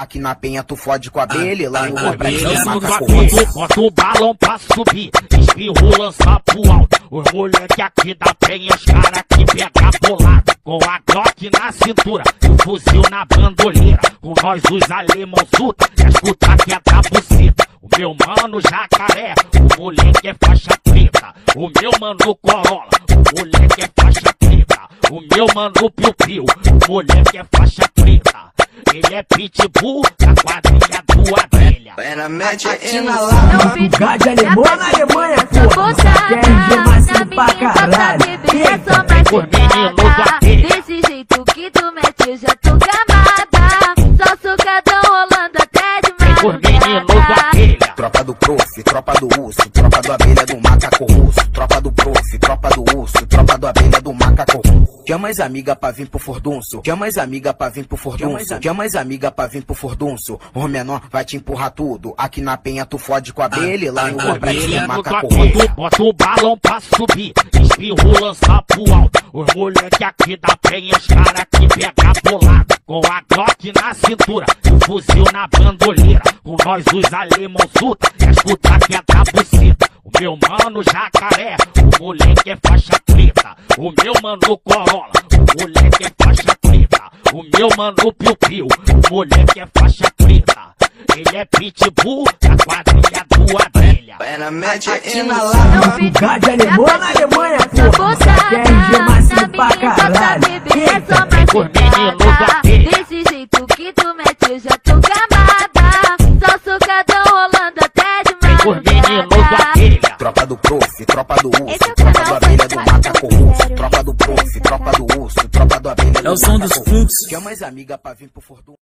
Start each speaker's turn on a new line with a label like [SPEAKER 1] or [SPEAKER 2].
[SPEAKER 1] Aqui na penha tu fode com a abelha, lá é
[SPEAKER 2] sou
[SPEAKER 1] macaco
[SPEAKER 2] do
[SPEAKER 1] roxo.
[SPEAKER 2] aqui, bota o balão pra subir, espirro lança pro alto. Os moleque aqui da penha, os cara que pega bolado. Com a Glock na cintura e o fuzil na bandoleira. Com nós os alemão suta, e escuta que é da buceta. O meu mano jacaré, o moleque é faixa preta. O meu mano corolla, o moleque é faixa preta. O meu mano piu-piu, o moleque é faixa preta. Ele é pitbull da quadrilha do abelha.
[SPEAKER 3] Na Lapa,
[SPEAKER 4] Lugar de alemão na Alemanha, porra. QRG macio pra caralho.
[SPEAKER 2] Abelha.
[SPEAKER 5] Desse jeito que tu mete, eu já tô gamada. Só sucadão rolando até de madrugada.
[SPEAKER 2] abelha.
[SPEAKER 1] Tropa do prof, tropa do urso, tropa do abelha do macaco russo. Tropa do prof, tropa do urso, tropa do abelha do macaco russo. Chama as amiga pra vir pro furdunço. Chama as amiga pra vir pro furdunço. Chama as amiga pra vir pro furdunço. O menor vai te empurrar tudo. Aqui na penha tu fode com a abelha, lá no é
[SPEAKER 2] no
[SPEAKER 1] macaco
[SPEAKER 2] aqui,
[SPEAKER 1] roxo.
[SPEAKER 2] bota o balão pra subir, espirro lança pro alto. Os moleque aqui da penha, os cara que pega bolado. Com a Glock na cintura e o fuzil na bandoleira. Com nós os alemão suta, escuta que é da buceta. O meu mano jacaré, o moleque é faixa preta. O meu mano corolla, o moleque é faixa preta. O meu mano piu-piu, o moleque é faixa preta. Ele é pitbull da quadrilha do abelha.
[SPEAKER 3] aqui na Lapa,
[SPEAKER 4] Lugar de alemão na Alemanha, porra. QRG macio pra caralho.
[SPEAKER 2] Os meninos abelha.
[SPEAKER 5] Desse jeito que tu mete, eu já tô gamada. Só sucadão rolando até
[SPEAKER 1] tropa do
[SPEAKER 5] é
[SPEAKER 1] abelha do macaco russo. Tropa do prof, tropa do urso, tropa do abelha do
[SPEAKER 6] É o som dos fluxos.
[SPEAKER 1] Chama as amiga pra vir pro furdunço.